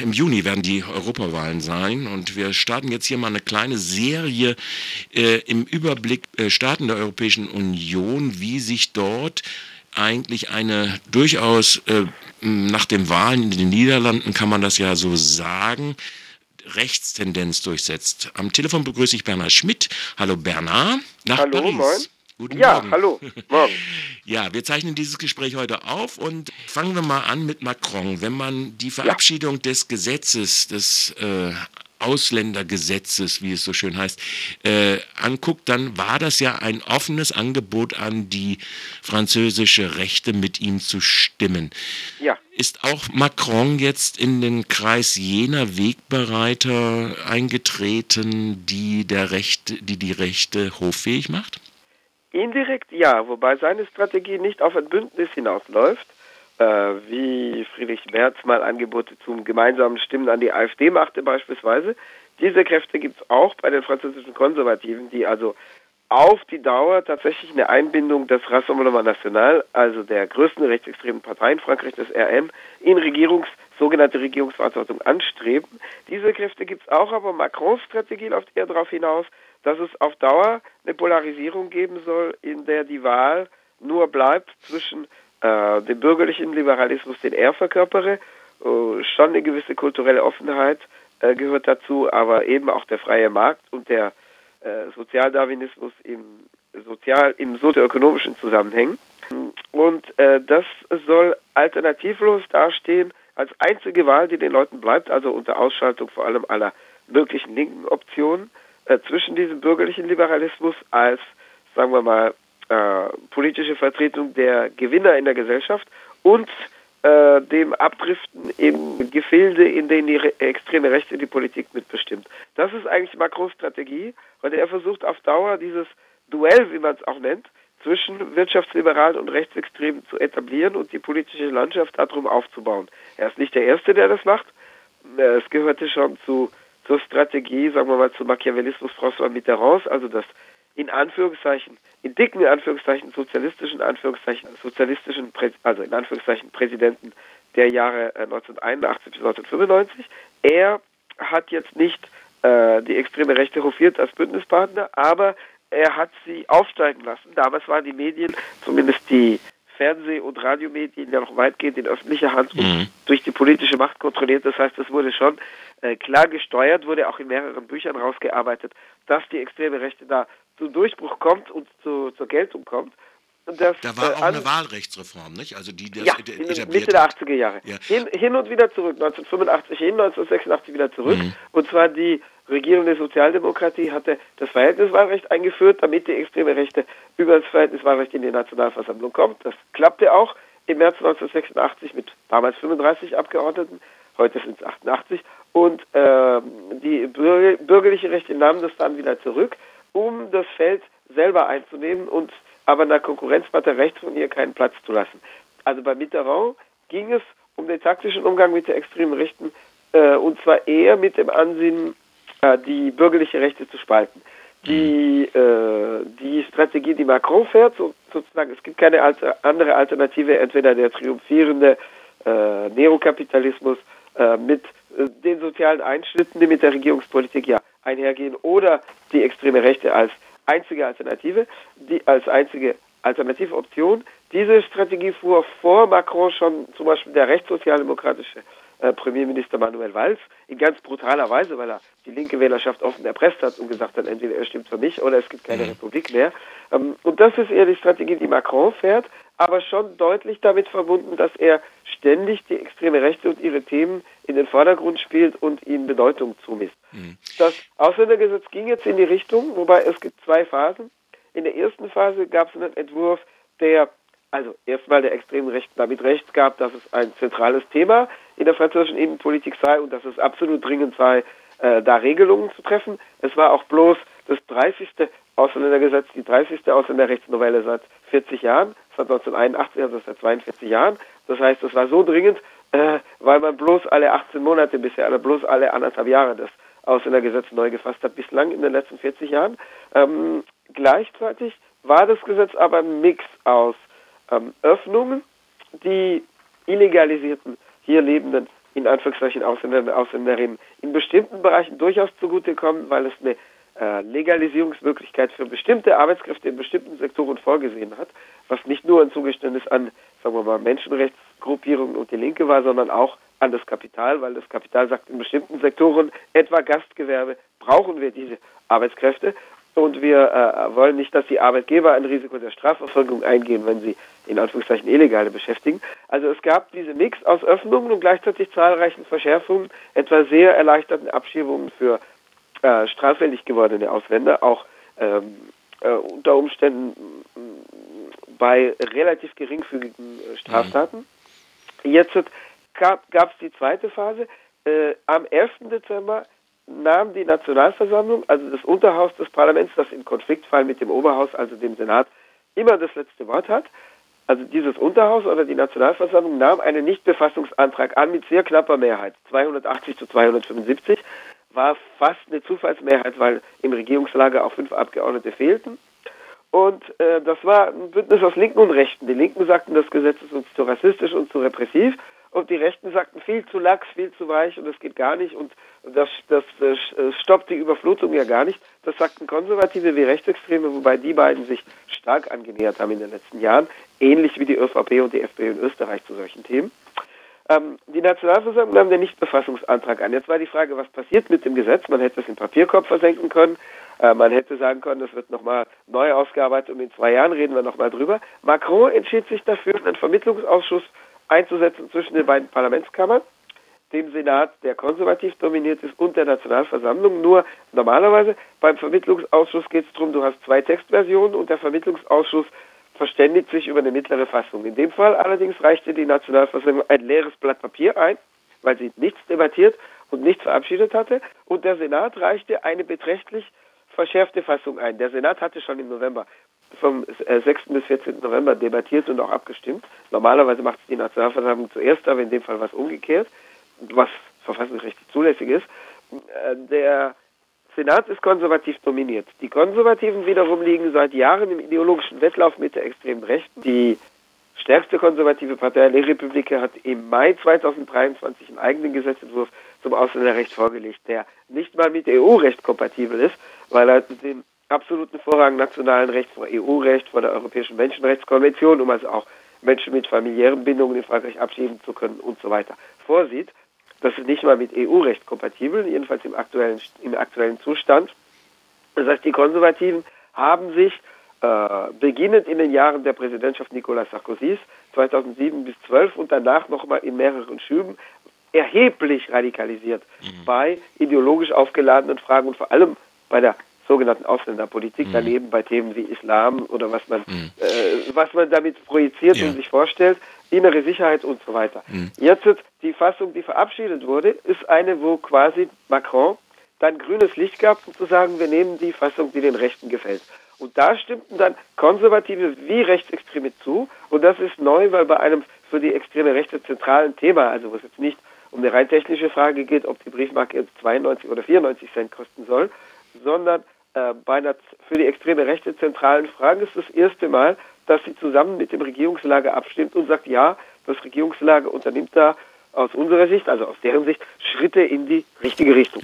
Im Juni werden die Europawahlen sein und wir starten jetzt hier mal eine kleine Serie äh, im Überblick äh, Staaten der Europäischen Union, wie sich dort eigentlich eine durchaus äh, nach den Wahlen in den Niederlanden kann man das ja so sagen, Rechtstendenz durchsetzt. Am Telefon begrüße ich Bernhard Schmidt. Hallo Bernhard. Nach hallo, Paris. moin. Guten ja, Morgen. hallo. Morgen. Ja, wir zeichnen dieses Gespräch heute auf und fangen wir mal an mit Macron. Wenn man die Verabschiedung ja. des Gesetzes, des äh, Ausländergesetzes, wie es so schön heißt, äh, anguckt, dann war das ja ein offenes Angebot an die französische Rechte, mit ihm zu stimmen. Ja. Ist auch Macron jetzt in den Kreis jener Wegbereiter eingetreten, die der Recht, die die Rechte hoffähig macht? Indirekt ja, wobei seine Strategie nicht auf ein Bündnis hinausläuft, äh, wie Friedrich Merz mal Angebote zum gemeinsamen Stimmen an die AfD machte beispielsweise. Diese Kräfte gibt es auch bei den französischen Konservativen, die also auf die Dauer tatsächlich eine Einbindung des Rassemblement National, also der größten rechtsextremen Partei in Frankreich, des RM, in Regierungs, sogenannte Regierungsverantwortung anstreben. Diese Kräfte gibt es auch, aber Macrons Strategie läuft eher darauf hinaus, dass es auf Dauer eine Polarisierung geben soll, in der die Wahl nur bleibt zwischen äh, dem bürgerlichen Liberalismus, den er verkörpere, äh, schon eine gewisse kulturelle Offenheit äh, gehört dazu, aber eben auch der freie Markt und der äh, Sozialdarwinismus im sozial im sozioökonomischen Zusammenhängen. Und äh, das soll alternativlos dastehen als einzige Wahl, die den Leuten bleibt, also unter Ausschaltung vor allem aller möglichen linken Optionen äh, zwischen diesem bürgerlichen Liberalismus als, sagen wir mal, äh, politische Vertretung der Gewinner in der Gesellschaft und äh, dem Abdriften in Gefilde, in denen die extreme Rechte die Politik mitbestimmt. Das ist eigentlich Macrons Strategie, weil er versucht auf Dauer dieses Duell, wie man es auch nennt, zwischen Wirtschaftsliberalen und Rechtsextremen zu etablieren und die politische Landschaft darum aufzubauen. Er ist nicht der Erste, der das macht. Äh, es gehörte schon zu zur Strategie, sagen wir mal, zum Machiavellismus François Mitterrands, also das in Anführungszeichen, in dicken Anführungszeichen, sozialistischen Anführungszeichen, sozialistischen, also in Anführungszeichen Präsidenten der Jahre 1981 äh, bis 1995. Er hat jetzt nicht äh, die extreme Rechte hofiert als Bündnispartner, aber er hat sie aufsteigen lassen. Damals waren die Medien, zumindest die Fernseh- und Radiomedien ja noch weitgehend in öffentlicher Hand mhm. Politische Macht kontrolliert. Das heißt, es wurde schon äh, klar gesteuert, wurde auch in mehreren Büchern rausgearbeitet, dass die extreme Rechte da zum Durchbruch kommt und zu, zur Geltung kommt. Das, da war äh, auch eine Wahlrechtsreform, nicht? Also die das ja, in Mitte der 80er Jahre. Ja. Hin, hin, und wieder zurück, 1985 hin, 1986 wieder zurück. Mhm. Und zwar die Regierung der Sozialdemokratie hatte das Verhältniswahlrecht eingeführt, damit die extreme Rechte über das Verhältniswahlrecht in die Nationalversammlung kommt. Das klappte auch im März 1986 mit damals 35 Abgeordneten, heute sind es 88. Und äh, die bürgerliche Rechte nahmen das dann wieder zurück, um das Feld selber einzunehmen und aber einer Konkurrenzpartei rechts von ihr keinen Platz zu lassen. Also bei Mitterrand ging es um den taktischen Umgang mit der extremen Rechten äh, und zwar eher mit dem Ansinnen, äh, die bürgerliche Rechte zu spalten. Die, äh, die Strategie, die Macron fährt, so, sozusagen, es gibt keine alter, andere Alternative, entweder der triumphierende äh, Neokapitalismus äh, mit äh, den sozialen Einschnitten, die mit der Regierungspolitik ja einhergehen, oder die extreme Rechte als einzige Alternative, die als einzige alternative Option. Diese Strategie fuhr vor Macron schon zum Beispiel der rechtssozialdemokratische äh, Premierminister Manuel Valls in ganz brutaler Weise, weil er die linke Wählerschaft offen erpresst hat und gesagt hat, entweder er stimmt für mich oder es gibt keine mhm. Republik mehr. Ähm, und das ist eher die Strategie, die Macron fährt, aber schon deutlich damit verbunden, dass er ständig die extreme Rechte und ihre Themen in den Vordergrund spielt und ihnen Bedeutung zumisst. Mhm. Das Ausländergesetz ging jetzt in die Richtung, wobei es gibt zwei Phasen. In der ersten Phase gab es einen Entwurf, der also erstmal der extremen Rechten damit recht gab, dass es ein zentrales Thema in der französischen Innenpolitik sei und dass es absolut dringend sei, äh, da Regelungen zu treffen. Es war auch bloß das 30. Ausländergesetz, die 30. Ausländerrechtsnovelle seit 40 Jahren, seit 1981, also seit 42 Jahren. Das heißt, es war so dringend, äh, weil man bloß alle 18 Monate bisher, oder bloß alle anderthalb Jahre das Ausländergesetz neu gefasst hat, bislang in den letzten 40 Jahren. Ähm, gleichzeitig war das Gesetz aber ein Mix aus ähm, Öffnungen, die illegalisierten hier lebenden in Anführungszeichen Ausländer Ausländerinnen in bestimmten Bereichen durchaus zugutekommen, weil es eine äh, Legalisierungsmöglichkeit für bestimmte Arbeitskräfte in bestimmten Sektoren vorgesehen hat, was nicht nur ein Zugeständnis an, sagen wir mal, Menschenrechtsgruppierungen und die Linke war, sondern auch an das Kapital, weil das Kapital sagt, in bestimmten Sektoren, etwa Gastgewerbe, brauchen wir diese Arbeitskräfte und wir äh, wollen nicht, dass die Arbeitgeber ein Risiko der Strafverfolgung eingehen, wenn sie in Anführungszeichen Illegale beschäftigen. Also es gab diese Mix aus Öffnungen und gleichzeitig zahlreichen Verschärfungen, etwa sehr erleichterten Abschiebungen für äh, straffällig gewordene Ausländer, auch ähm, äh, unter Umständen bei relativ geringfügigen äh, Straftaten. Mhm. Jetzt gab es die zweite Phase. Äh, am 11. Dezember nahm die Nationalversammlung, also das Unterhaus des Parlaments, das im Konfliktfall mit dem Oberhaus, also dem Senat, immer das letzte Wort hat, also dieses Unterhaus oder die Nationalversammlung nahm einen Nichtbefassungsantrag an mit sehr knapper Mehrheit, 280 zu 275, war fast eine Zufallsmehrheit, weil im Regierungslager auch fünf Abgeordnete fehlten. Und äh, das war ein Bündnis aus Linken und Rechten. Die Linken sagten, das Gesetz ist uns zu rassistisch und zu repressiv. Und die Rechten sagten, viel zu lax, viel zu weich und das geht gar nicht. Und das, das, das stoppt die Überflutung ja gar nicht. Das sagten Konservative wie Rechtsextreme, wobei die beiden sich stark angenähert haben in den letzten Jahren, ähnlich wie die ÖVP und die FPÖ in Österreich zu solchen Themen. Ähm, die Nationalversammlung nahm den Nichtbefassungsantrag an. Jetzt war die Frage, was passiert mit dem Gesetz? Man hätte es im Papierkorb versenken können. Äh, man hätte sagen können, das wird nochmal neu ausgearbeitet und in zwei Jahren reden wir nochmal drüber. Macron entschied sich dafür, einen Vermittlungsausschuss einzusetzen zwischen den beiden Parlamentskammern dem Senat, der konservativ dominiert ist, und der Nationalversammlung. Nur normalerweise beim Vermittlungsausschuss geht es darum, du hast zwei Textversionen und der Vermittlungsausschuss verständigt sich über eine mittlere Fassung. In dem Fall allerdings reichte die Nationalversammlung ein leeres Blatt Papier ein, weil sie nichts debattiert und nichts verabschiedet hatte. Und der Senat reichte eine beträchtlich verschärfte Fassung ein. Der Senat hatte schon im November vom 6. Äh, bis 14. November debattiert und auch abgestimmt. Normalerweise macht es die Nationalversammlung zuerst, aber in dem Fall war es umgekehrt was verfassungsrechtlich zulässig ist. Äh, der Senat ist konservativ dominiert. Die Konservativen wiederum liegen seit Jahren im ideologischen Wettlauf mit der extremen Rechten. Die stärkste konservative Partei, die Republik, hat im Mai 2023 einen eigenen Gesetzentwurf zum Ausländerrecht vorgelegt, der nicht mal mit EU-Recht kompatibel ist, weil er den absoluten Vorrang nationalen Rechts vor EU-Recht, vor der Europäischen Menschenrechtskonvention, um also auch Menschen mit familiären Bindungen in Frankreich abschieben zu können und so weiter, vorsieht. Das ist nicht mal mit EU-Recht kompatibel, jedenfalls im aktuellen, im aktuellen Zustand. Das heißt, die Konservativen haben sich äh, beginnend in den Jahren der Präsidentschaft Nicolas Sarkozys 2007 bis 2012 und danach nochmal in mehreren Schüben erheblich radikalisiert mhm. bei ideologisch aufgeladenen Fragen und vor allem bei der sogenannten Ausländerpolitik, mhm. daneben bei Themen wie Islam oder was man, mhm. äh, was man damit projiziert ja. und sich vorstellt, innere Sicherheit und so weiter. Mhm. Jetzt die Fassung, die verabschiedet wurde, ist eine, wo quasi Macron dann grünes Licht gab, um zu sagen, wir nehmen die Fassung, die den Rechten gefällt. Und da stimmten dann Konservative wie Rechtsextreme zu. Und das ist neu, weil bei einem für die extreme Rechte zentralen Thema, also wo es jetzt nicht um eine rein technische Frage geht, ob die Briefmarke jetzt 92 oder 94 Cent kosten soll, sondern bei einer für die extreme Rechte zentralen Frage ist das erste Mal, dass sie zusammen mit dem Regierungslager abstimmt und sagt, ja, das Regierungslager unternimmt da aus unserer Sicht, also aus deren Sicht, Schritte in die richtige Richtung.